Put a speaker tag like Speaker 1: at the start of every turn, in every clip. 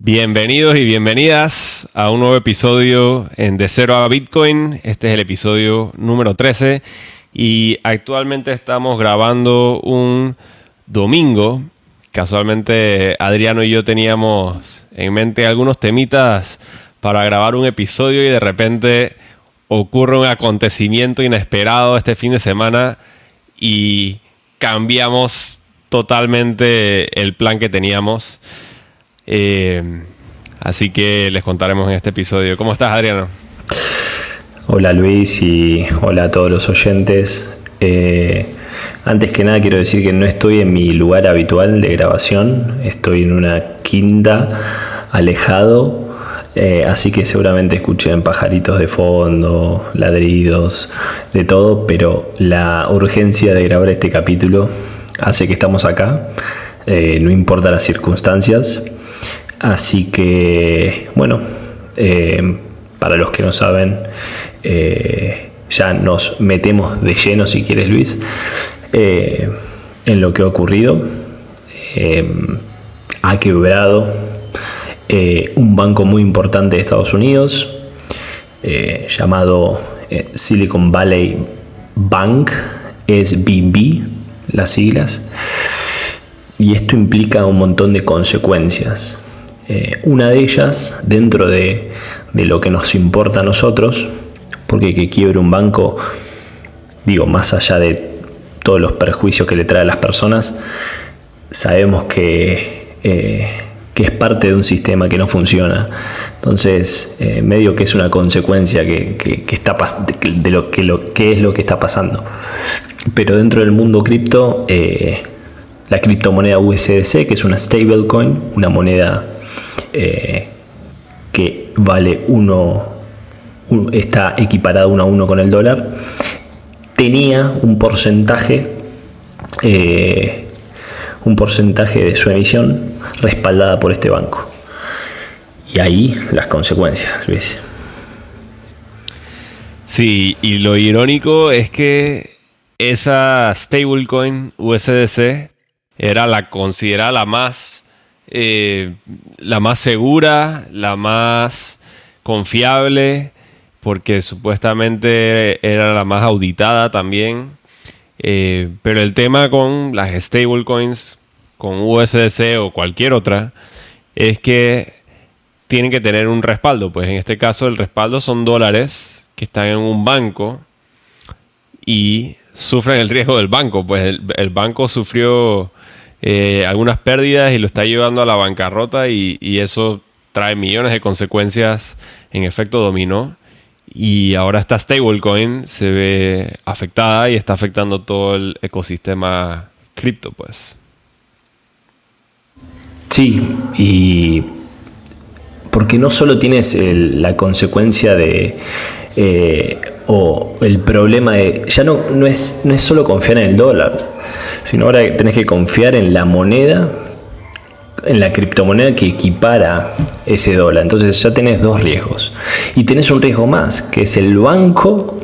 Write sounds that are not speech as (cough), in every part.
Speaker 1: Bienvenidos y bienvenidas a un nuevo episodio en De Cero a Bitcoin. Este es el episodio número 13 y actualmente estamos grabando un domingo. Casualmente Adriano y yo teníamos en mente algunos temitas para grabar un episodio y de repente ocurre un acontecimiento inesperado este fin de semana y cambiamos totalmente el plan que teníamos. Eh, así que les contaremos en este episodio. ¿Cómo estás, Adriano?
Speaker 2: Hola Luis y hola a todos los oyentes. Eh, antes que nada quiero decir que no estoy en mi lugar habitual de grabación, estoy en una quinta alejado, eh, así que seguramente escuchen pajaritos de fondo, ladridos, de todo, pero la urgencia de grabar este capítulo hace que estamos acá, no importa las circunstancias. Así que, bueno, eh, para los que no saben, eh, ya nos metemos de lleno, si quieres Luis, eh, en lo que ha ocurrido. ha quebrado un banco muy importante de Estados Unidos, llamado Silicon Valley Bank, es BB, las siglas. Y esto implica un montón de consecuencias. Eh, una de ellas, dentro de, lo que nos importa a nosotros, porque que quiebre un banco, digo, más allá de todos los perjuicios que le trae a las personas, sabemos que, eh, que es parte de un sistema que no funciona. Entonces, eh, medio que es una consecuencia que, está de lo que, lo que es lo que está pasando. Pero dentro del mundo cripto, la criptomoneda USDC, que es una stablecoin, una moneda eh, que vale uno, está equiparado uno a uno con el dólar, tenía un porcentaje, eh, un porcentaje de su emisión respaldada por este banco. Y ahí las consecuencias, Luis.
Speaker 1: Sí, y lo irónico es que esa stablecoin USDC era la considerada la más eh, la más segura, la más confiable, porque supuestamente era la más auditada también. Eh, pero el tema con las stablecoins, con USDC o cualquier otra, es que tienen que tener un respaldo. Pues en este caso el respaldo son dólares que están en un banco y sufren el riesgo del banco. Pues el banco sufrió eh, algunas pérdidas y lo está llevando a la bancarrota y, eso trae millones de consecuencias en efecto dominó. Y ahora esta stablecoin se ve afectada y está afectando todo el ecosistema cripto, pues.
Speaker 2: Sí, y porque no solo tienes la consecuencia de eh, o el problema de ya no, no es no es solo confiar en el dólar sino ahora tenés que confiar en la moneda, en la criptomoneda que equipara ese dólar. Entonces ya tenés dos riesgos. Y tenés un riesgo más, que es el banco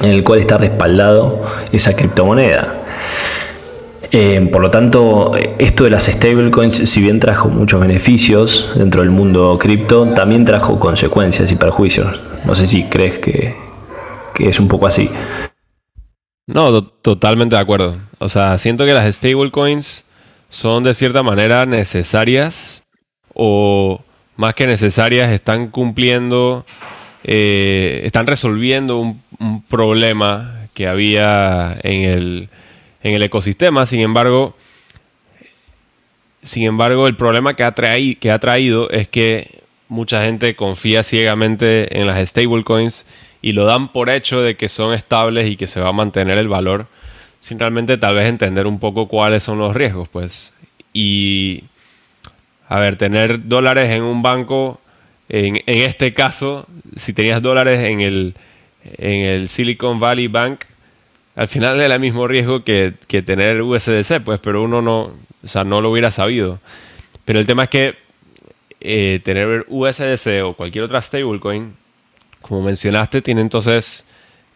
Speaker 2: en el cual está respaldado esa criptomoneda. Eh, por lo tanto, esto de las stablecoins, si bien trajo muchos beneficios dentro del mundo cripto, también trajo consecuencias y perjuicios. No sé si crees que, que es un poco así.
Speaker 1: No, totalmente de acuerdo. O sea, siento que las stablecoins son de cierta manera necesarias o más que necesarias están cumpliendo, eh, están resolviendo un, problema que había en el, en el ecosistema. Sin embargo, sin embargo, el problema que ha, que ha traído es que mucha gente confía ciegamente en las stablecoins y lo dan por hecho de que son estables y que se va a mantener el valor, sin realmente tal vez entender un poco cuáles son los riesgos, pues. Y, a ver, tener dólares en un banco, en, en este caso, si tenías dólares en el, en el Silicon Valley Bank, al final era el mismo riesgo que, que, tener USDC, pues, pero uno no, o sea, no lo hubiera sabido. Pero el tema es que eh, tener USDC o cualquier otra stablecoin como mencionaste, tiene entonces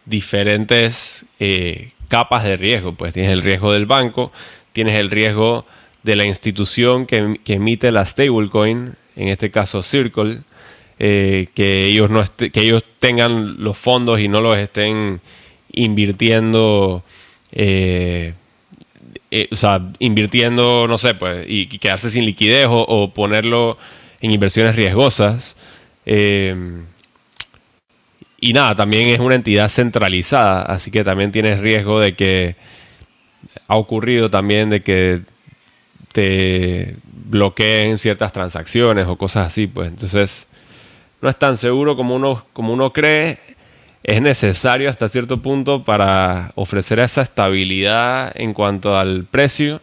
Speaker 1: diferentes eh, capas de riesgo. Pues tienes el riesgo del banco, tienes el riesgo de la institución que, emite la stablecoin, en este caso Circle, eh, que, ellos no que ellos tengan los fondos y no los estén invirtiendo, eh, o sea, invirtiendo, no sé, pues, y, quedarse sin liquidez o, ponerlo en inversiones riesgosas. Y nada, también es una entidad centralizada, así que también tienes riesgo de que ha ocurrido también de que te bloqueen ciertas transacciones o cosas así, pues entonces no es tan seguro como uno, como uno cree. Es necesario hasta cierto punto para ofrecer esa estabilidad en cuanto al precio,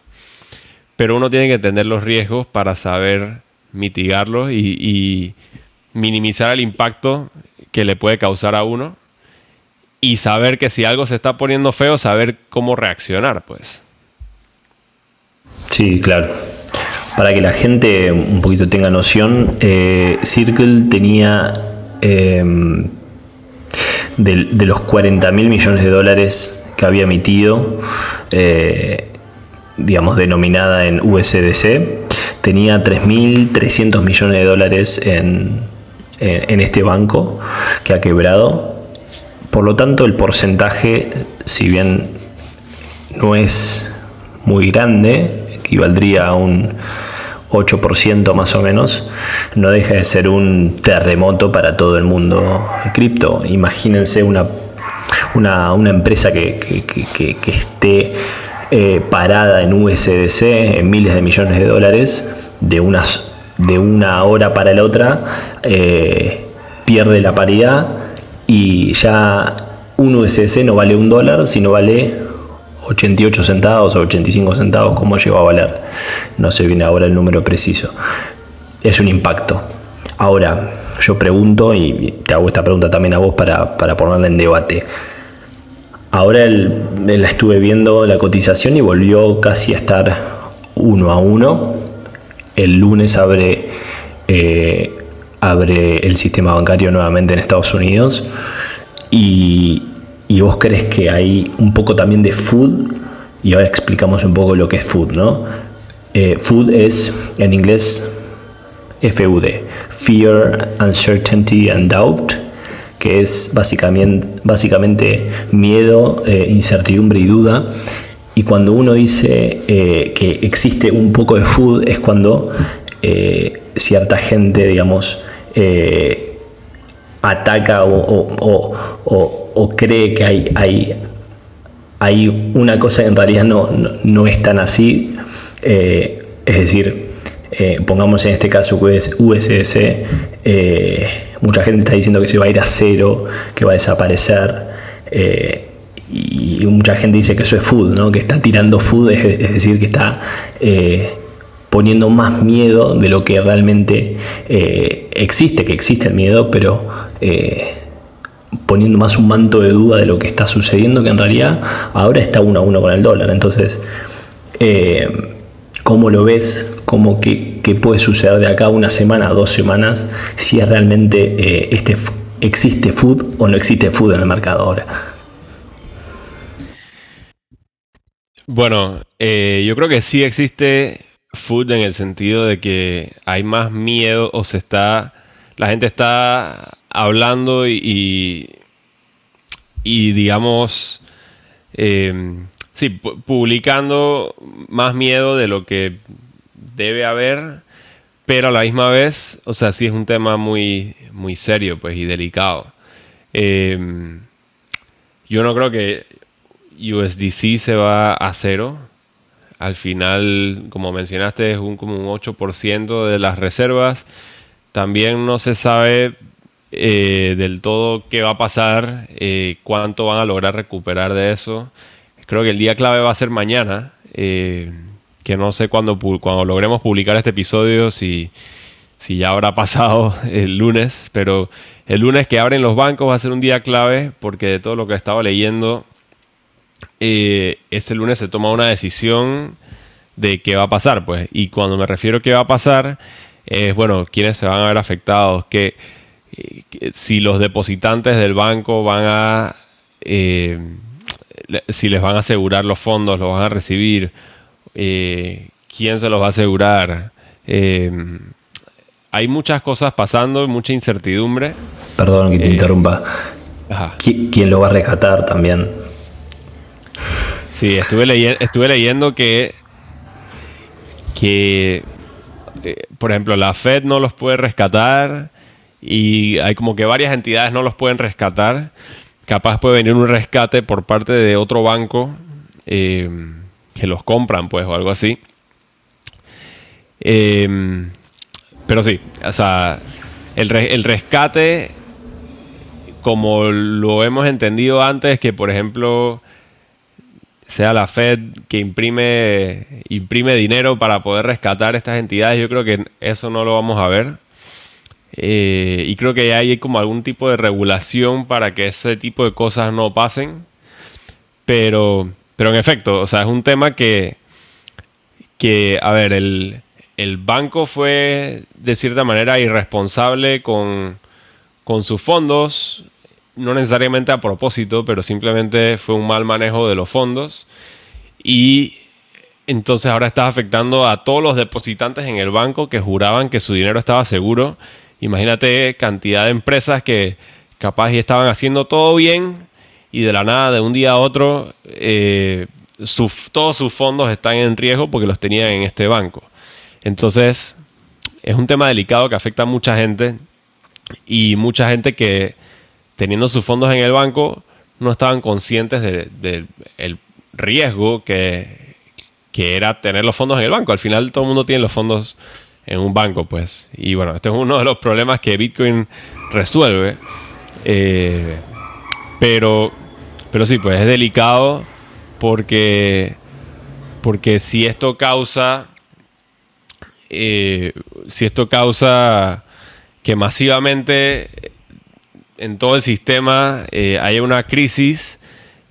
Speaker 1: pero uno tiene que tener los riesgos para saber mitigarlos y, minimizar el impacto que le puede causar a uno y saber que si algo se está poniendo feo, saber cómo reaccionar, pues.
Speaker 2: Sí, claro. Para que la gente un poquito tenga noción, eh, Circle tenía em, de, los 40 mil millones de dólares que había emitido, eh, digamos, denominada en USDC, tenía 3.300 millones de dólares en, en este banco que ha quebrado. Por lo tanto, el porcentaje, si bien no es muy grande, equivaldría a un 8% más o menos, no deja de ser un terremoto para todo el mundo cripto. Imagínense una, una, empresa que, esté eh, parada en USDC en miles de millones de dólares, de, unas, de una hora para la otra, eh, pierde la paridad y ya un USDC no vale un dólar, sino vale 88 centavos o 85 centavos, como llegó a valer. No sé bien ahora el número preciso. Es un impacto. Ahora, yo pregunto, y te hago esta pregunta también a vos para, ponerla en debate. Ahora la estuve viendo la cotización y volvió casi a estar uno a uno. El lunes abre, eh, abre el sistema bancario nuevamente en Estados Unidos. Y, vos crees que hay un poco también de food, y ahora explicamos un poco lo que es food, ¿no? Eh, food es en inglés FUD, Fear, Uncertainty and Doubt, que es básicamente, básicamente miedo, eh, incertidumbre y duda. Y cuando uno dice eh, que existe un poco de food es cuando cierta gente, digamos, ataca o, cree que hay, una cosa que en realidad no, no, es tan así. Eh, es decir, eh, pongamos en este caso USS, eh, mucha gente está diciendo que se va a ir a cero, que va a desaparecer. Y mucha gente dice que eso es food, ¿no? que está tirando food, es, decir, que está poniendo más miedo de lo que realmente eh, existe, que existe el miedo, pero eh, poniendo más un manto de duda de lo que está sucediendo, que en realidad ahora está uno a uno con el dólar. Entonces, eh, ¿cómo lo ves? ¿Cómo que, puede suceder de acá una semana, dos semanas, si realmente este, existe food o no existe food en el mercado ahora?
Speaker 1: Bueno, yo creo que sí existe food en el sentido de que hay más miedo o se está, la gente está hablando y, y, digamos, em, sí, publicando más miedo de lo que debe haber, pero a la misma vez, o sea, sí es un tema muy, muy serio pues y delicado. Em, yo no creo que USDC se va a cero al final, como mencionaste, es un, como un 8% de las reservas. También no se sabe eh, del todo qué va a pasar, eh, cuánto van a lograr recuperar de eso. Creo que el día clave va a ser mañana, eh, que no sé cuándo, cuando logremos publicar este episodio, si, si ya habrá pasado (laughs) el lunes, pero el lunes que abren los bancos va a ser un día clave porque de todo lo que he estado leyendo eh, ese lunes se toma una decisión de qué va a pasar, pues. Y cuando me refiero a qué va a pasar, es, bueno, quiénes se van a ver afectados, que, si los depositantes del banco van a... Eh, si les van a asegurar los fondos, los van a recibir, eh, quién se los va a asegurar. hay muchas cosas pasando, mucha incertidumbre.
Speaker 2: Perdón que te interrumpa. ¿Quién lo va a rescatar también?
Speaker 1: Sí, estuve, estuve leyendo que, que eh, por ejemplo, la Fed no los puede rescatar y hay como que varias entidades no los pueden rescatar. Capaz puede venir un rescate por parte de otro banco eh, que los compran, pues, o algo así. Eh, pero sí, o sea, el, el rescate, como lo hemos entendido antes, que por ejemplo sea la Fed que imprime, imprime dinero para poder rescatar estas entidades, yo creo que eso no lo vamos a ver. Eh, y creo que hay como algún tipo de regulación para que ese tipo de cosas no pasen. Pero, pero en efecto, o sea, es un tema que, que a ver, el, el banco fue de cierta manera irresponsable con, con sus fondos, no necesariamente a propósito, pero simplemente fue un mal manejo de los fondos. Y entonces ahora está afectando a todos los depositantes en el banco que juraban que su dinero estaba seguro. Imagínate cantidad de empresas que capaz y estaban haciendo todo bien y de la nada, de un día a otro, eh, todos sus fondos están en riesgo porque los tenían en este banco. Entonces, es un tema delicado que afecta a mucha gente y mucha gente que teniendo sus fondos en el banco, no estaban conscientes del riesgo que, era tener los fondos en el banco. Al final todo el mundo tiene los fondos en un banco, pues. Y bueno, este es uno de los problemas que Bitcoin resuelve. Eh, pero, pero sí, pues es delicado porque, porque si esto causa, eh, si esto causa que masivamente en todo el sistema eh, hay una crisis,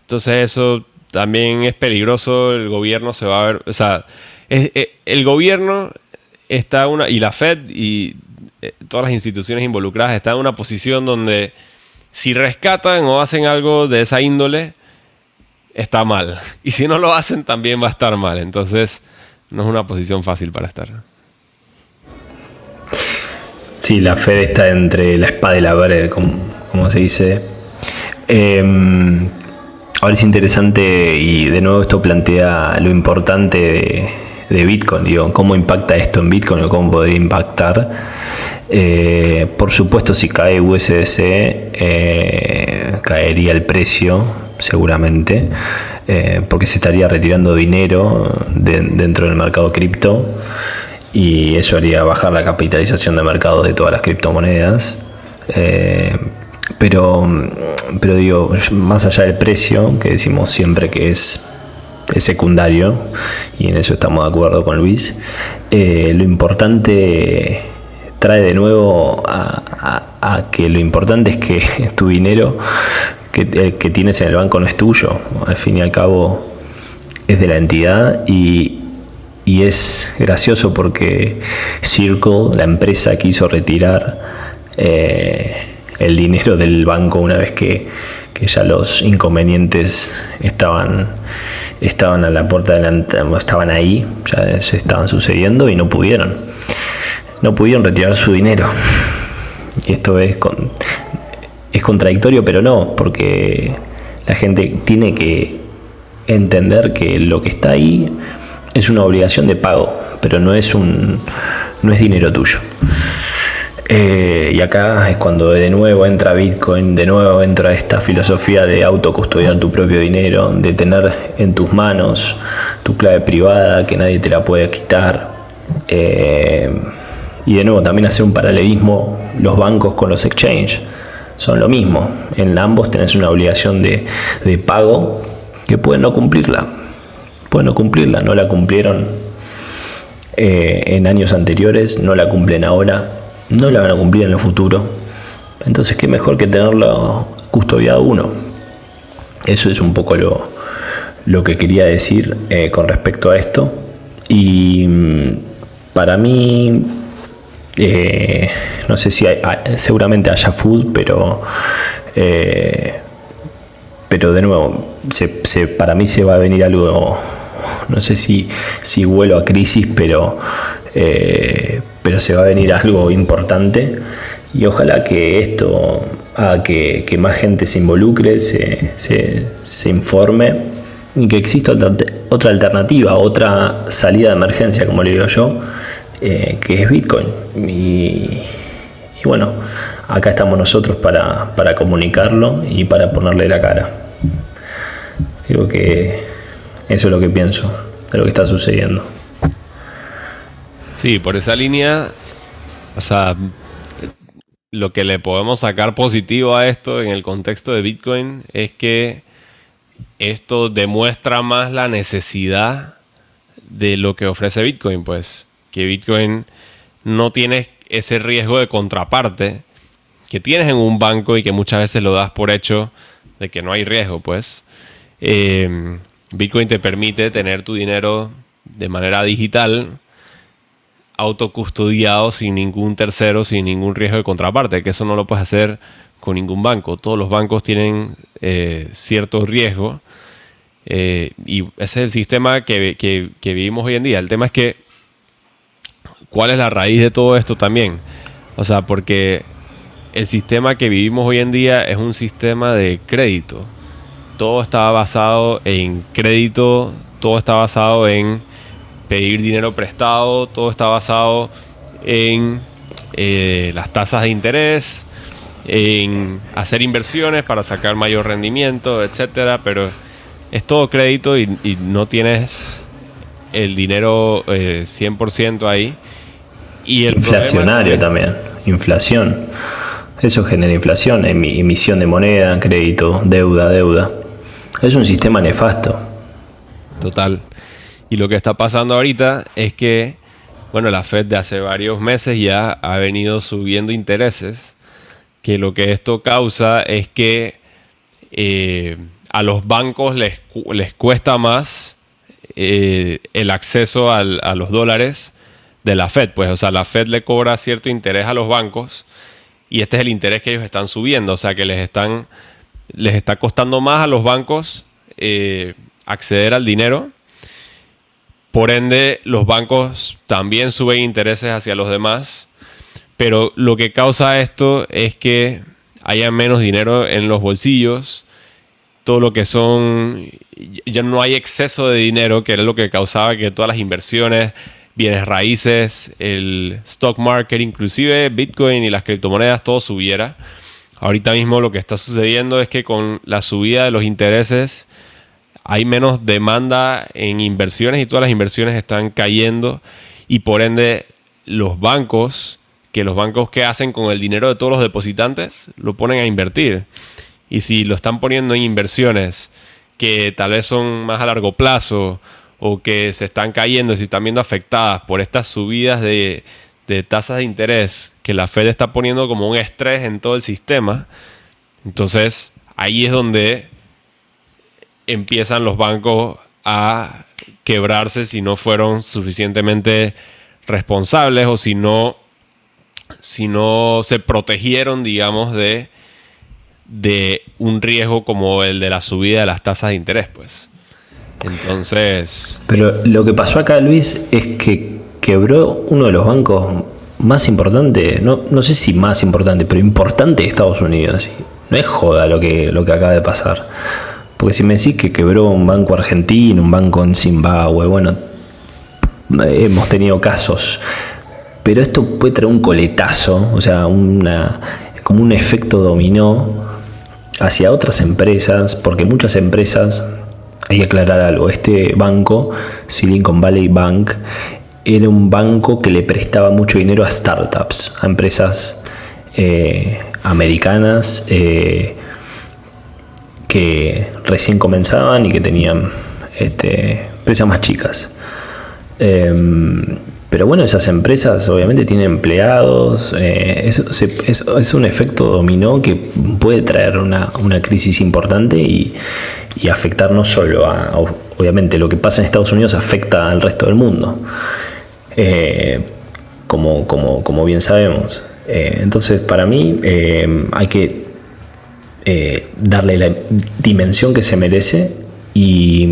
Speaker 1: entonces eso también es peligroso, el gobierno se va a ver, o sea, eh, el gobierno está una, y la Fed y eh, todas las instituciones involucradas están en una posición donde si rescatan o hacen algo de esa índole, está mal. (laughs) Y si no lo hacen, también va a estar mal. Entonces, no es una posición fácil para estar.
Speaker 2: Sí, la Fed está entre la espada y la pared, como, como se dice. Em, ahora es interesante y de nuevo esto plantea lo importante de, Bitcoin, digo, cómo impacta esto en Bitcoin o cómo podría impactar. Eh, por supuesto, si cae USDC, eh, caería el precio, seguramente, eh, porque se estaría retirando dinero dentro del mercado cripto y eso haría bajar la capitalización de mercado de todas las criptomonedas. Pero, pero digo, más allá del precio, que decimos siempre que es, secundario, y en eso estamos de acuerdo con Luis, eh, lo importante trae de nuevo a, que lo importante es que (laughs) tu dinero que, que tienes en el banco no es tuyo, al fin y al cabo es de la entidad y, es gracioso porque Circle, la empresa, quiso retirar eh, el dinero del banco una vez que, ya los inconvenientes estaban, estaban a la puerta delante, estaban ahí, ya se estaban sucediendo y no pudieron. No pudieron retirar su dinero. Esto es, con, es contradictorio, pero no, porque la gente tiene que entender que lo que está ahí es una obligación de pago, pero no es un no es dinero tuyo. Eh, y acá es cuando de nuevo entra Bitcoin, de nuevo entra esta filosofía de autocustodiar tu propio dinero, de tener en tus manos tu clave privada que nadie te la puede quitar. Eh, y de nuevo también hace un paralelismo los bancos con los exchanges. Son lo mismo. En ambos tenés una obligación de, pago que pueden no cumplirla. Pueden no cumplirla, no la cumplieron eh, en años anteriores, no la cumplen ahora no la van a cumplir en el futuro. Entonces, qué mejor que tenerlo custodiado uno. Eso es un poco lo, lo que quería decir eh, con respecto a esto. Y mm, para mí, eh, no sé si hay, seguramente haya food, pero, eh, pero de nuevo, para mí se va a venir algo, no sé si, si vuelo a crisis, pero pero se va a venir algo importante y ojalá que esto haga que, más gente se involucre, se, se, informe y que exista otra, alternativa, otra salida de emergencia, como le digo yo, eh, que es Bitcoin. Y, bueno, acá estamos nosotros para, para comunicarlo y para ponerle la cara. Creo que eso es lo que pienso de lo que está sucediendo.
Speaker 1: Sí, por esa línea, o sea, lo que le podemos sacar positivo a esto en el contexto de Bitcoin es que esto demuestra más la necesidad de lo que ofrece Bitcoin, pues que Bitcoin no tiene ese riesgo de contraparte que tienes en un banco y que muchas veces lo das por hecho de que no hay riesgo, pues. Eh, Bitcoin te permite tener tu dinero de manera digital autocustodiado sin ningún tercero, sin ningún riesgo de contraparte, que eso no lo puedes hacer con ningún banco. Todos los bancos tienen eh, cierto riesgo eh, y ese es el sistema que, que, vivimos hoy en día. El tema es que, ¿cuál es la raíz de todo esto también? O sea, porque el sistema que vivimos hoy en día es un sistema de crédito. Todo está basado en crédito, todo está basado en pedir dinero prestado, todo está basado en eh, las tasas de interés, en hacer inversiones para sacar mayor rendimiento, etcétera, pero es todo crédito y, no tienes el dinero 100% eh, ahí. Y el
Speaker 2: Inflacionario también, inflación. Eso genera inflación, emisión de moneda, crédito, deuda, deuda. Es un sistema nefasto.
Speaker 1: Total. Y lo que está pasando ahorita es que, bueno, la Fed de hace varios meses ya ha venido subiendo intereses, que lo que esto causa es que eh, a los bancos les, les cuesta más eh, el acceso a los dólares de la Fed. Pues, o sea, la Fed le cobra cierto interés a los bancos y este es el interés que ellos están subiendo. O sea, que les están les está costando más a los bancos eh, acceder al dinero por ende, los bancos también suben intereses hacia los demás, pero lo que causa esto es que haya menos dinero en los bolsillos, todo lo que son, ya no hay exceso de dinero, que era lo que causaba que todas las inversiones, bienes raíces, el stock market, inclusive Bitcoin y las criptomonedas, todo subiera. Ahorita mismo lo que está sucediendo es que con la subida de los intereses, hay menos demanda en inversiones y todas las inversiones están cayendo y por ende los bancos, que los bancos que hacen con el dinero de todos los depositantes, lo ponen a invertir. Y si lo están poniendo en inversiones que tal vez son más a largo plazo o que se están cayendo se están viendo afectadas por estas subidas de, de tasas de interés que la Fed está poniendo como un estrés en todo el sistema, entonces ahí es donde empiezan los bancos a quebrarse si no fueron suficientemente responsables o si no, si no se protegieron, digamos, de, de un riesgo como el de la subida de las tasas de interés, pues. Entonces...
Speaker 2: Pero lo que pasó acá, Luis, es que quebró uno de los bancos más importantes, no, no sé si más importante, pero importante de Estados Unidos. No es joda lo que, lo que acaba de pasar. Porque si me decís que quebró un banco argentino, un banco en Zimbabue, bueno, hemos tenido casos. Pero esto puede traer un coletazo, o sea, una, como un efecto dominó hacia otras empresas, porque muchas empresas, hay que aclarar algo, este banco, Silicon Valley Bank, era un banco que le prestaba mucho dinero a startups, a empresas eh, americanas, eh, que recién comenzaban y que tenían este, empresas más chicas. Em, pero bueno, esas empresas obviamente tienen empleados, eh, es, un efecto dominó que puede traer una, crisis importante y, afectar no solo a, obviamente lo que pasa en Estados Unidos afecta al resto del mundo, eh, como, como, bien sabemos. Eh, entonces para mí hay que eh, darle la dimensión que se merece y,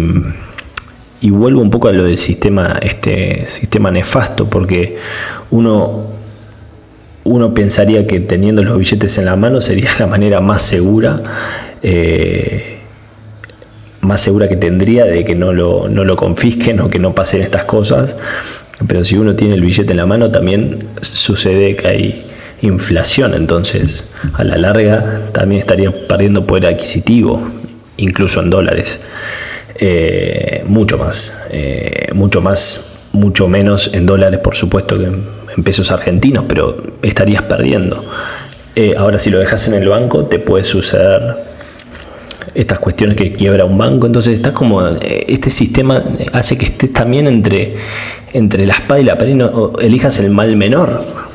Speaker 2: vuelvo un poco a lo del sistema, este sistema nefasto, porque uno, uno pensaría que teniendo los billetes en la mano sería la manera más segura, eh, más segura que tendría de que no lo, no lo confisquen o que no pasen estas cosas. Pero si uno tiene el billete en la mano, también sucede que hay inflación, entonces a la larga también estaría perdiendo poder adquisitivo, incluso en dólares. Eh, mucho más, eh, mucho más, mucho menos en dólares, por supuesto, que en, pesos argentinos, pero estarías perdiendo. Eh, ahora, si lo dejas en el banco, te puede suceder estas cuestiones que quiebra un banco. Entonces, estás como. Este sistema hace que estés también entre, entre la espada y la pared, no, elijas el mal menor.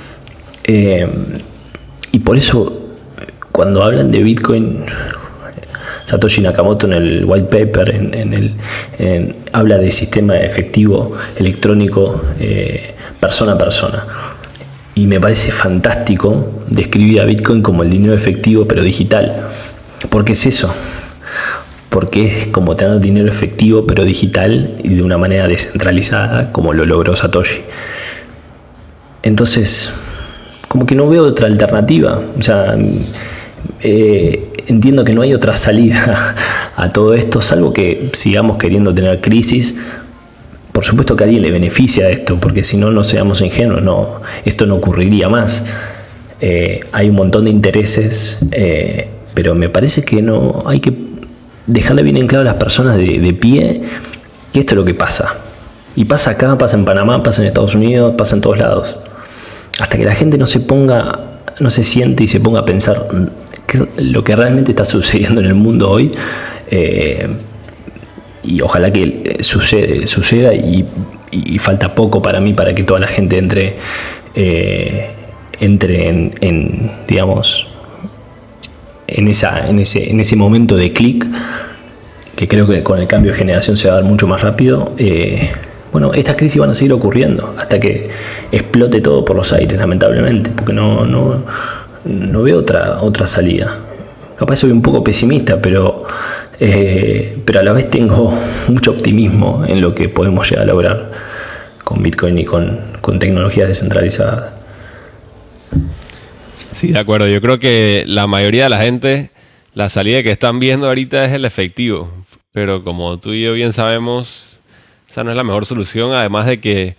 Speaker 2: Y por eso, cuando hablan de Bitcoin, Satoshi Nakamoto en el white paper en, el, habla de sistema efectivo electrónico eh, persona a persona. Y me parece fantástico describir a Bitcoin como el dinero efectivo pero digital. ¿Por qué es eso? Porque es como tener dinero efectivo pero digital y de una manera descentralizada como lo logró Satoshi. Entonces, como que no veo otra alternativa. O sea, eh, entiendo que no hay otra salida (laughs) a todo esto, salvo que sigamos queriendo tener crisis. Por supuesto que a alguien le beneficia esto, porque si no, no seamos ingenuos, no, esto no ocurriría más. Eh, hay un montón de intereses, eh, pero me parece que no hay que dejarle bien en claro a las personas de, de pie que esto es lo que pasa. Y pasa acá, pasa en Panamá, pasa en Estados Unidos, pasa en todos lados. Hasta que la gente no se ponga, no se siente y se ponga a pensar, lo que realmente está (laughs) sucediendo en el mundo hoy. Eh, y ojalá que eh, sucede, suceda y, falta poco para mí para que toda la gente entre, eh, entre en, digamos, en, esa, en, ese, en ese momento de clic, que creo que con el cambio de generación se va a dar mucho más rápido. Bueno, estas crisis van a seguir ocurriendo hasta que explote todo por los aires, lamentablemente, porque no, no, no veo otra, otra salida. Capaz soy un poco pesimista, pero, eh, pero a la vez tengo (laughs) mucho optimismo en lo que podemos llegar a lograr con Bitcoin y con, con tecnologías descentralizadas.
Speaker 1: Sí, de acuerdo. Yo creo que la mayoría de la gente, la salida que están viendo ahorita es el efectivo. Pero como tú y yo bien sabemos, esa no es la mejor solución, además de que,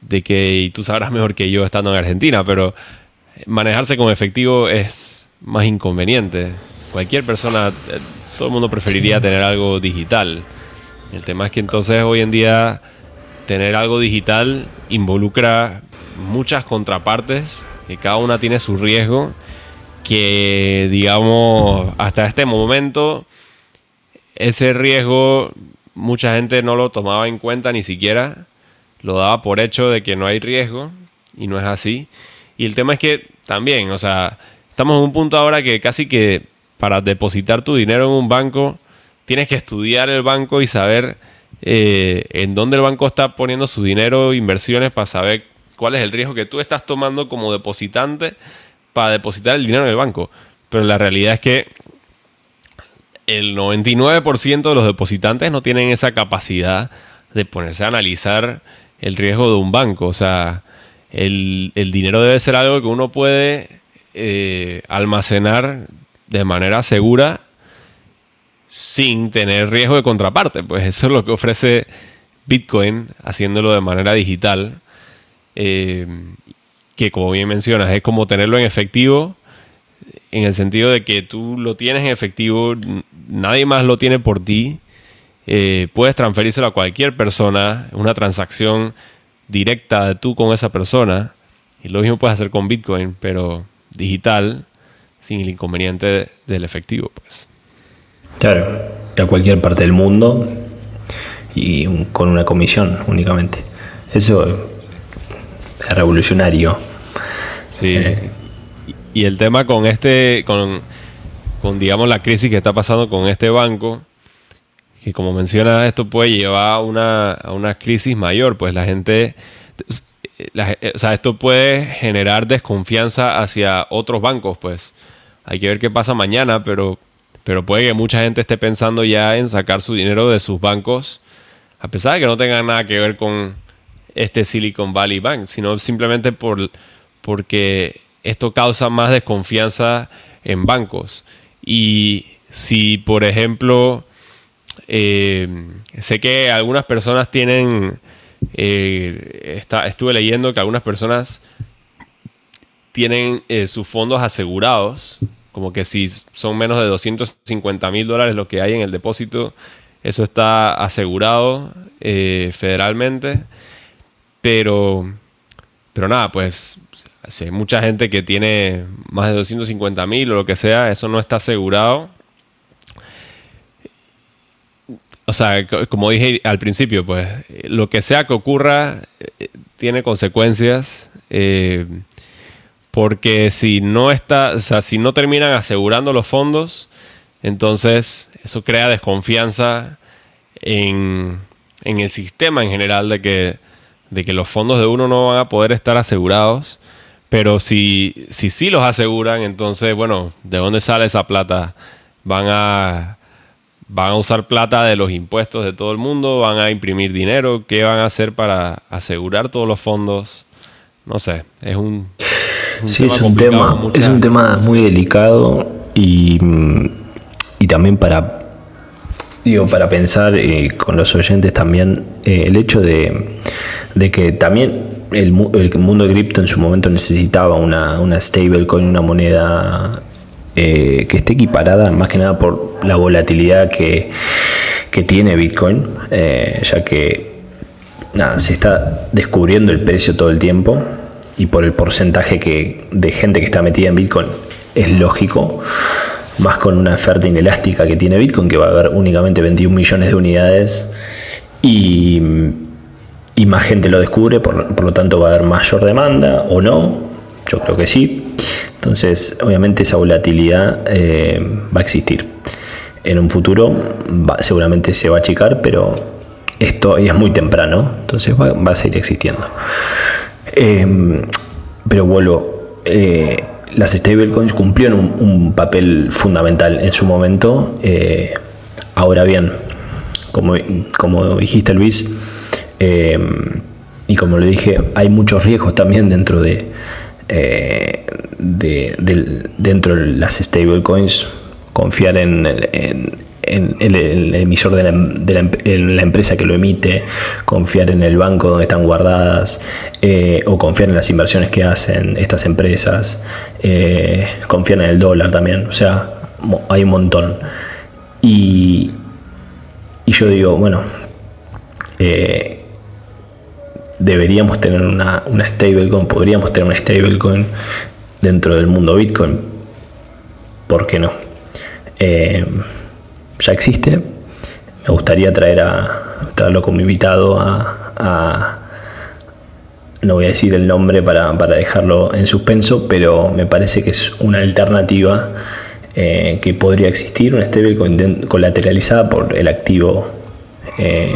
Speaker 1: de que y tú sabrás mejor que yo estando en Argentina, pero manejarse con efectivo es más inconveniente. Cualquier persona, eh, todo el mundo preferiría tener algo digital. El tema es que entonces hoy en día tener algo digital involucra muchas contrapartes, que cada una tiene su riesgo, que digamos hasta este momento ese riesgo mucha gente no lo tomaba en cuenta ni siquiera, lo daba por hecho de que no hay riesgo y no es así. Y el tema es que también, o sea, estamos en un punto ahora que casi que para depositar tu dinero en un banco, tienes que estudiar el banco y saber eh, en dónde el banco está poniendo su dinero, inversiones, para saber cuál es el riesgo que tú estás tomando como depositante para depositar el dinero en el banco. Pero la realidad es que el 99% de los depositantes no tienen esa capacidad de ponerse a analizar el riesgo de un banco. O sea, el, dinero debe ser algo que uno puede eh, almacenar de manera segura sin tener riesgo de contraparte. Pues eso es lo que ofrece Bitcoin haciéndolo de manera digital. Eh, que como bien mencionas, es como tenerlo en efectivo, en el sentido de que tú lo tienes en efectivo, nadie más lo tiene por ti. Eh, puedes transferírselo a cualquier persona, una transacción directa de tú con esa persona. Y lo mismo puedes hacer con Bitcoin, pero digital, sin el inconveniente del efectivo, pues.
Speaker 2: Claro, a cualquier parte del mundo y con una comisión únicamente. Eso es revolucionario.
Speaker 1: Sí. Eh, y el tema con este, con, con digamos la crisis que está pasando con este banco, que como menciona esto puede llevar a una, a una crisis mayor, pues la gente, o sea, esto puede generar desconfianza hacia otros bancos, pues. Hay que ver qué pasa mañana, pero, pero puede que mucha gente esté pensando ya en sacar su dinero de sus bancos a pesar de que no tengan nada que ver con este Silicon Valley Bank, sino simplemente por, porque esto causa más desconfianza en bancos. Y si, por ejemplo, eh, sé que algunas personas tienen, eh, estuve leyendo que algunas personas tienen eh, sus fondos asegurados, como que si son menos de 250 mil dólares lo que hay en el depósito, eso está asegurado federalmente. Pero, pero nada, pues si hay mucha gente que tiene más de 250 mil o lo que sea, eso no está asegurado. O sea, como dije al principio, pues lo que sea que ocurra eh, tiene consecuencias. Eh, porque si no está, o sea, si no terminan asegurando los fondos, entonces eso crea desconfianza en, el sistema en general de que los fondos de uno no van a poder estar asegurados. Pero si, si sí los aseguran, entonces, bueno, ¿de dónde sale esa plata? Van a, van a usar plata de los impuestos de todo el mundo, van a imprimir dinero, ¿qué van a hacer para asegurar todos los fondos? No sé, es un...
Speaker 2: sí, es un tema, es un tema muy delicado y, y también para digo, para pensar eh, con los oyentes también eh, el hecho de, de, que también el, mundo de cripto en su momento necesitaba una, stablecoin, una moneda eh, que esté equiparada más que nada por la volatilidad que, tiene Bitcoin, eh, ya que nada, se está descubriendo el precio todo el tiempo y por el porcentaje que, de gente que está metida en Bitcoin es lógico, más con una oferta inelástica que tiene Bitcoin, que va a haber únicamente 21 millones de unidades y y más gente lo descubre, por, lo tanto va a haber mayor demanda o no, yo creo que sí. Entonces, obviamente esa volatilidad eh, va a existir. En un futuro seguramente se va a achicar, pero esto es muy temprano, entonces va, a seguir existiendo. Em, pero vuelvo, eh, las stablecoins cumplieron un, papel fundamental en su momento. Eh, ahora bien, como, como dijiste Luis, Em, y como le dije, hay muchos riesgos también dentro de, eh, dentro de las stablecoins. Confiar en, el emisor de, la, empresa que lo emite, confiar en el banco donde están guardadas, eh, o confiar en las inversiones que hacen estas empresas, eh, confiar en el dólar también, o sea, hay un montón. Y, y yo digo, bueno, deberíamos tener una, una stablecoin, podríamos tener una stablecoin dentro del mundo Bitcoin. ¿Por qué no? Eh, ya existe. Me gustaría traer a, traerlo como invitado a, no voy a decir el nombre para, dejarlo en suspenso, pero me parece que es una alternativa eh, que podría existir, una stablecoin colateralizada por el activo eh,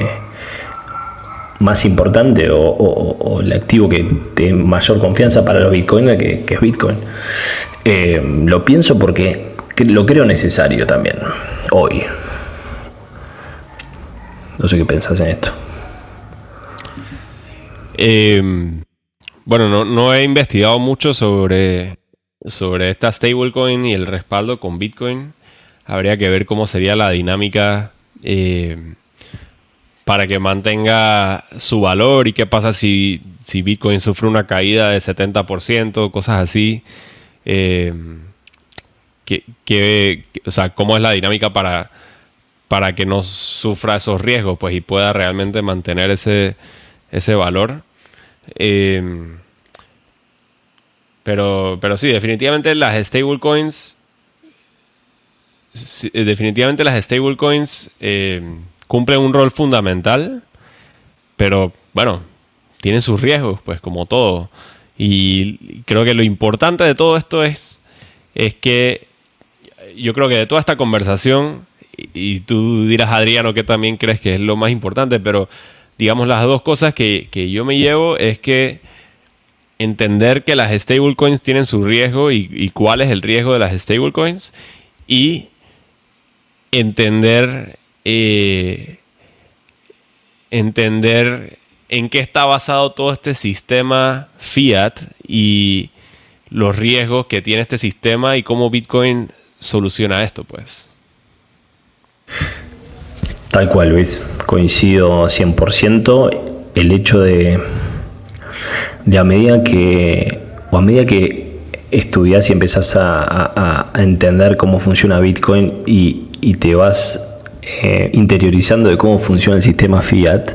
Speaker 2: más importante o, el activo que de mayor confianza para los bitcoiners que, es Bitcoin. Eh, lo pienso porque lo creo necesario también hoy. No sé qué pensás en esto.
Speaker 1: Em, bueno, no, no, he investigado mucho sobre, sobre esta stablecoin y el respaldo con Bitcoin. Habría que ver cómo sería la dinámica. Eh, para que mantenga su valor y qué pasa si, Bitcoin sufre una caída de 70%, cosas así. Eh, o sea, cómo es la dinámica para, para que no sufra esos riesgos pues, y pueda realmente mantener ese, ese valor. Eh, pero, pero sí, definitivamente las stablecoins. definitivamente las stablecoins. Eh, cumplen un rol fundamental, pero bueno, tienen sus riesgos, pues como todo. Y creo que lo importante de todo esto es, es que yo creo que de toda esta conversación, y, tú dirás, Adriano, que también crees que es lo más importante, pero digamos las dos cosas que, yo me llevo es que entender que las stablecoins tienen su riesgo y, y cuál es el riesgo de las stablecoins y entender eh, entender en qué está basado todo este sistema fiat y los riesgos que tiene este sistema y cómo Bitcoin soluciona esto, pues.
Speaker 2: Tal cual, Luis. Coincido 100%. El hecho de, de a medida que, o a medida que estudias y empezás a, entender cómo funciona Bitcoin y, te vas eh, interiorizando de cómo funciona el sistema fiat,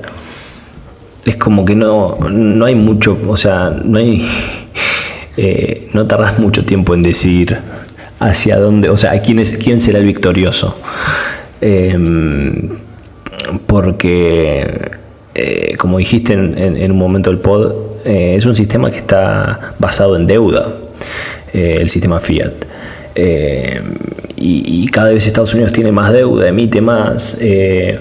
Speaker 2: es como que no, no hay mucho, o sea, no hay, (laughs) eh, no tardas mucho tiempo en decir hacia dónde, o sea, quién, es, quién será el victorioso. Em, porque, eh, como dijiste en, un momento del pod, es un sistema que está basado en deuda, el sistema Fiat. Y, cada vez Estados Unidos tiene más deuda, emite más, eh,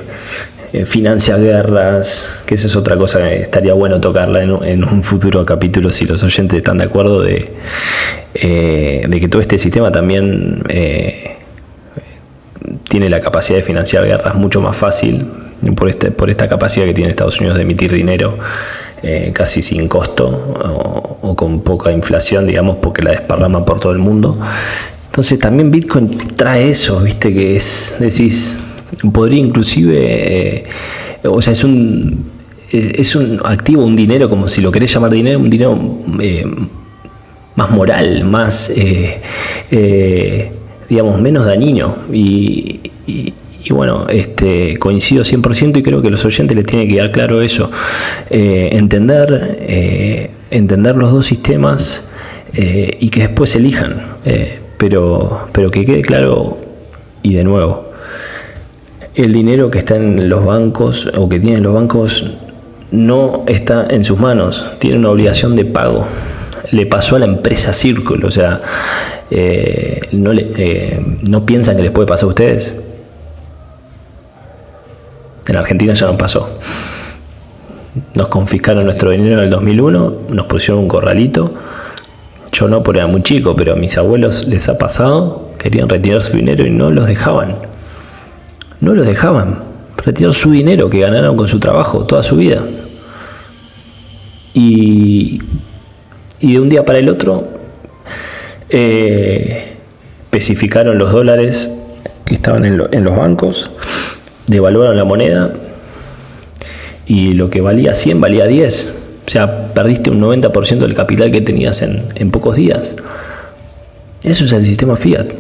Speaker 2: financia guerras, que esa es otra cosa que estaría bueno tocarla en, un futuro capítulo si los oyentes están de acuerdo de, eh, de que todo este sistema también eh, tiene la capacidad de financiar guerras mucho más fácil por, este, por esta capacidad que tiene Estados Unidos de emitir dinero casi sin costo o, con poca inflación, digamos, porque la desparrama por todo el mundo. Entonces también Bitcoin trae eso, viste, que es, decís, podría inclusive, eh, o sea, es un, es un activo, un dinero, como si lo querés llamar dinero, un dinero eh, más moral, más, eh, digamos, menos dañino. Y, bueno, este, coincido 100% y creo que los oyentes les tiene que quedar claro eso. entender, entender los dos sistemas y que después elijan. Pero, pero que quede claro, y de nuevo, el dinero que está en los bancos o que tienen los bancos no está en sus manos, tiene una obligación de pago. Le pasó a la empresa Círculo, o sea, eh, no, le, eh, no piensan que les puede pasar a ustedes. En Argentina ya no pasó. Nos confiscaron nuestro dinero en el 2001, nos pusieron un corralito. Yo no, porque era muy chico, pero a mis abuelos les ha pasado, querían retirar su dinero y no los dejaban no los dejaban retirar su dinero que ganaron con su trabajo toda su vida. Y, de un día para el otro eh, especificaron los dólares que estaban en, los bancos, devaluaron la moneda y lo que valía 100 valía 10. O sea, perdiste un 90% del capital que tenías en, en pocos días. Eso es el sistema fiat.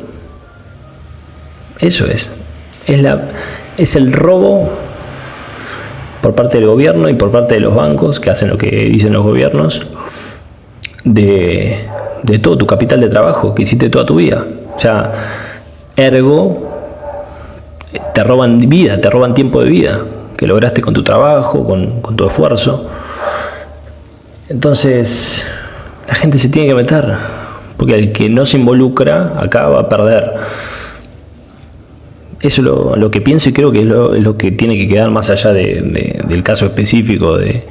Speaker 2: Eso es es, la, es el robo por parte del gobierno y por parte de los bancos que hacen lo que dicen los gobiernos de, todo tu capital de trabajo que hiciste toda tu vida. O sea, ergo, te roban vida, te roban tiempo de vida que lograste con tu trabajo, con, con tu esfuerzo. Entonces, la gente se tiene que meter, porque el que no se involucra acá va a perder. Eso es lo, que pienso y creo que es lo, que tiene que quedar más allá del caso específico de,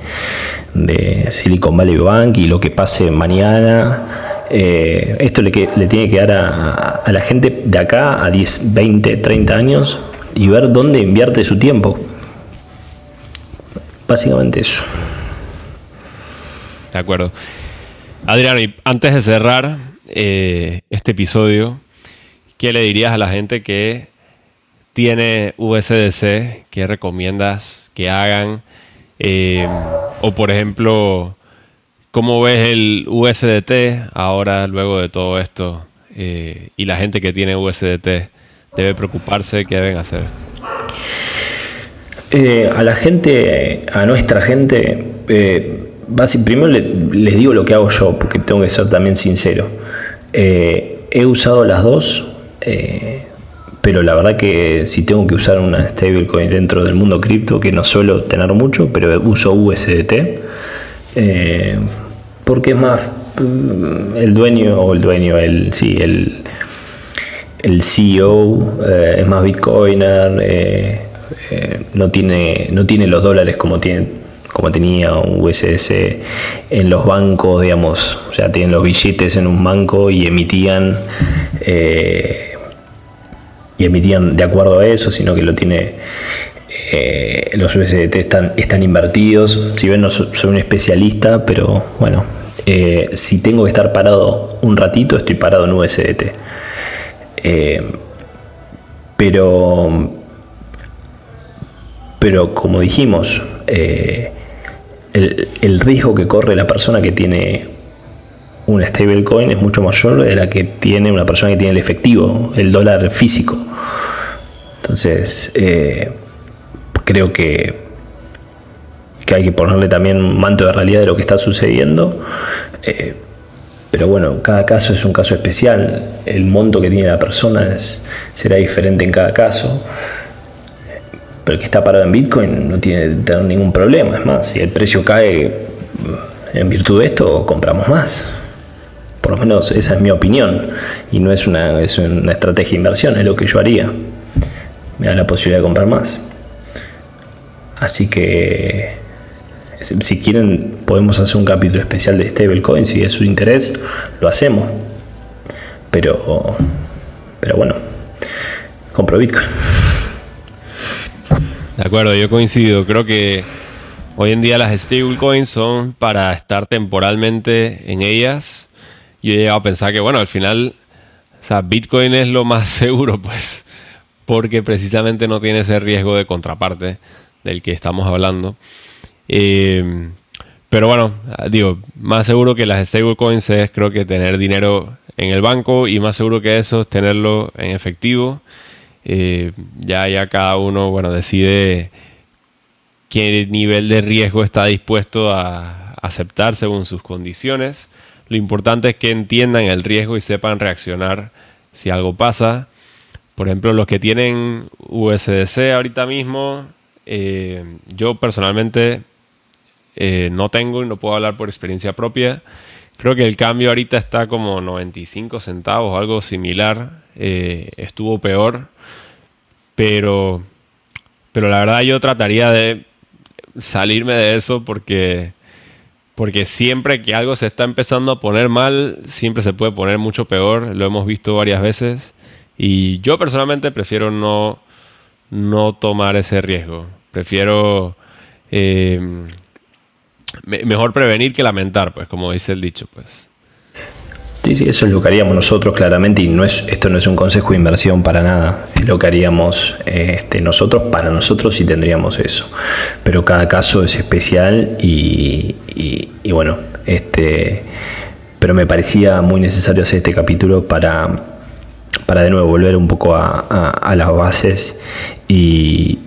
Speaker 2: Silicon Valley Bank y lo que pase mañana. Eh, esto le, le, tiene que dar a, la gente de acá a 10, 20, 30 años y ver dónde invierte su tiempo. Básicamente eso.
Speaker 1: De acuerdo. Adriano, antes de cerrar eh, este episodio, ¿qué le dirías a la gente que tiene USDC que recomiendas que hagan? Eh, o por ejemplo, ¿cómo ves el USDT ahora luego de todo esto? Eh, y la gente que tiene USDT debe preocuparse, ¿qué deben hacer?
Speaker 2: Eh, a la gente, a nuestra gente, primero les digo lo que hago yo, porque tengo que ser también sincero. he usado las dos pero la verdad que si tengo que usar una stablecoin dentro del mundo cripto, que no suelo tener mucho, pero uso USDT, eh, porque es más mm, el dueño o el dueño, el sí, el, el CEO eh, es más bitcoiner, eh, no tiene no tiene los dólares como tiene como tenía un USDC en los bancos, digamos, o sea, tienen los billetes en un banco y emitían y emitían de acuerdo a eso, sino que lo tiene eh, los USDT están, están invertidos. Si ven, no soy, un especialista, pero bueno, eh, si tengo que estar parado un ratito, estoy parado en USDT. Eh, pero, pero como dijimos, el, riesgo que corre la persona que tiene una stablecoin es mucho mayor de la que tiene una persona que tiene el efectivo, el dólar físico. Entonces, creo que, que hay que ponerle también un manto de realidad de lo que está sucediendo. Eh, pero bueno, cada caso es un caso especial. El monto que tiene la persona será diferente en cada caso. Pero el que está parado en Bitcoin no tiene ningún problema. Es más, si el precio cae en virtud de esto, compramos más. Por lo menos esa es mi opinión. Y no es una, es una estrategia de inversión, es lo que yo haría. Me da la posibilidad de comprar más. Así que si quieren podemos hacer un capítulo especial de stablecoin, si es su interés, lo hacemos. Pero, pero bueno, compro Bitcoin.
Speaker 1: De acuerdo, yo coincido. Creo que hoy en día las stablecoins son para estar temporalmente en ellas. Yo he llegado a pensar que, bueno, al final, o sea, Bitcoin es lo más (laughs) seguro, pues, porque precisamente no tiene ese riesgo de contraparte del que estamos hablando. Eh, pero bueno, digo, más seguro que las stablecoins es creo que tener dinero en el banco y más seguro que eso es tenerlo en efectivo. Eh, ya, ya cada uno bueno, decide qué nivel de riesgo está dispuesto a aceptar según sus condiciones. Lo importante es que entiendan el riesgo y sepan reaccionar si algo pasa. Por ejemplo, los que tienen USDC ahorita mismo, eh, yo personalmente eh, no tengo y no puedo hablar por experiencia propia. Creo que el cambio ahorita está como 95 centavos, algo similar. Estuvo peor. Pero, pero la verdad yo trataría de salirme de eso porque, porque siempre que algo se está empezando a poner mal, siempre se puede poner mucho peor. Lo hemos visto varias veces. Y yo personalmente prefiero no, no tomar ese riesgo. Prefiero eh, mejor prevenir que lamentar, pues, como dice el dicho, pues.
Speaker 2: Sí, sí, eso es lo que haríamos nosotros claramente y no es, esto no es un consejo de inversión para nada, es lo que haríamos este, nosotros para nosotros si tendríamos eso. Pero cada caso es especial y, bueno, este, pero me parecía muy necesario hacer este capítulo para, para de nuevo volver un poco a, las bases y,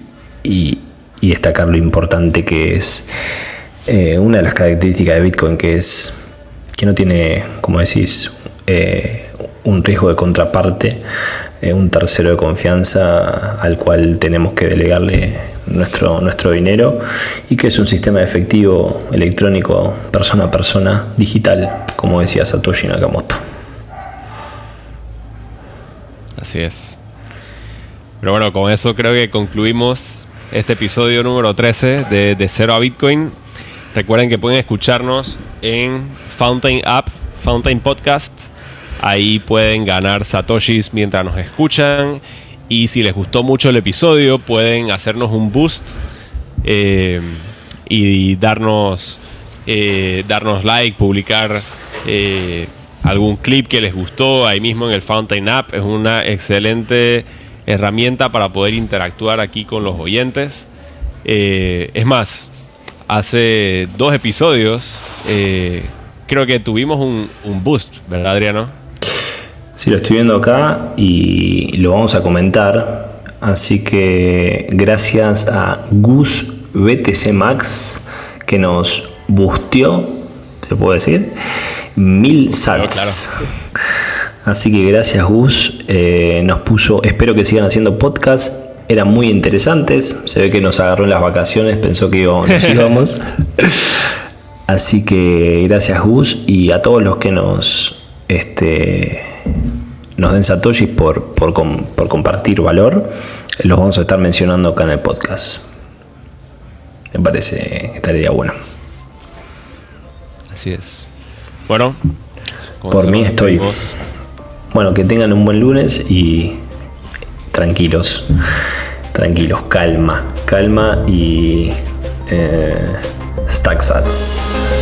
Speaker 2: y destacar lo importante que es eh, una de las características de Bitcoin, que es que no tiene, como decís, eh, un riesgo de contraparte, eh, un tercero de confianza al cual tenemos que delegarle nuestro, nuestro dinero y que es un sistema de efectivo electrónico persona a persona digital, como decía Satoshi Nakamoto.
Speaker 1: Así es. Pero bueno, con eso creo que concluimos este episodio número 13 de, de Cero a Bitcoin. Recuerden que pueden escucharnos en Fountain App, Fountain Podcast. Ahí pueden ganar satoshis mientras nos escuchan. Y si les gustó mucho el episodio, pueden hacernos un boost eh, y darnos, eh, darnos like, publicar eh, algún clip que les gustó ahí mismo en el Fountain App. Es una excelente herramienta para poder interactuar aquí con los oyentes. Es más, hace dos episodios creo que tuvimos un, boost, ¿verdad Adriano?
Speaker 2: Sí, lo estoy viendo acá y lo vamos a comentar. Así que gracias a Gus BTC Max que nos busteó, se puede decir, mil sats. (laughs) Así que gracias Gus, eh, nos puso, espero que sigan haciendo podcast, eran muy interesantes, se ve que nos agarró en las vacaciones, pensó que íbamos, nos (laughs) íbamos. Así que gracias Gus y a todos los que nos, este, nos den satoshis por, por, por compartir valor, los vamos a estar mencionando acá en el podcast. Me parece que estaría bueno.
Speaker 1: Así es. Bueno,
Speaker 2: por mí estoy... Bueno, que tengan un buen lunes y tranquilos, tranquilos, calma, calma y eh, stack sats.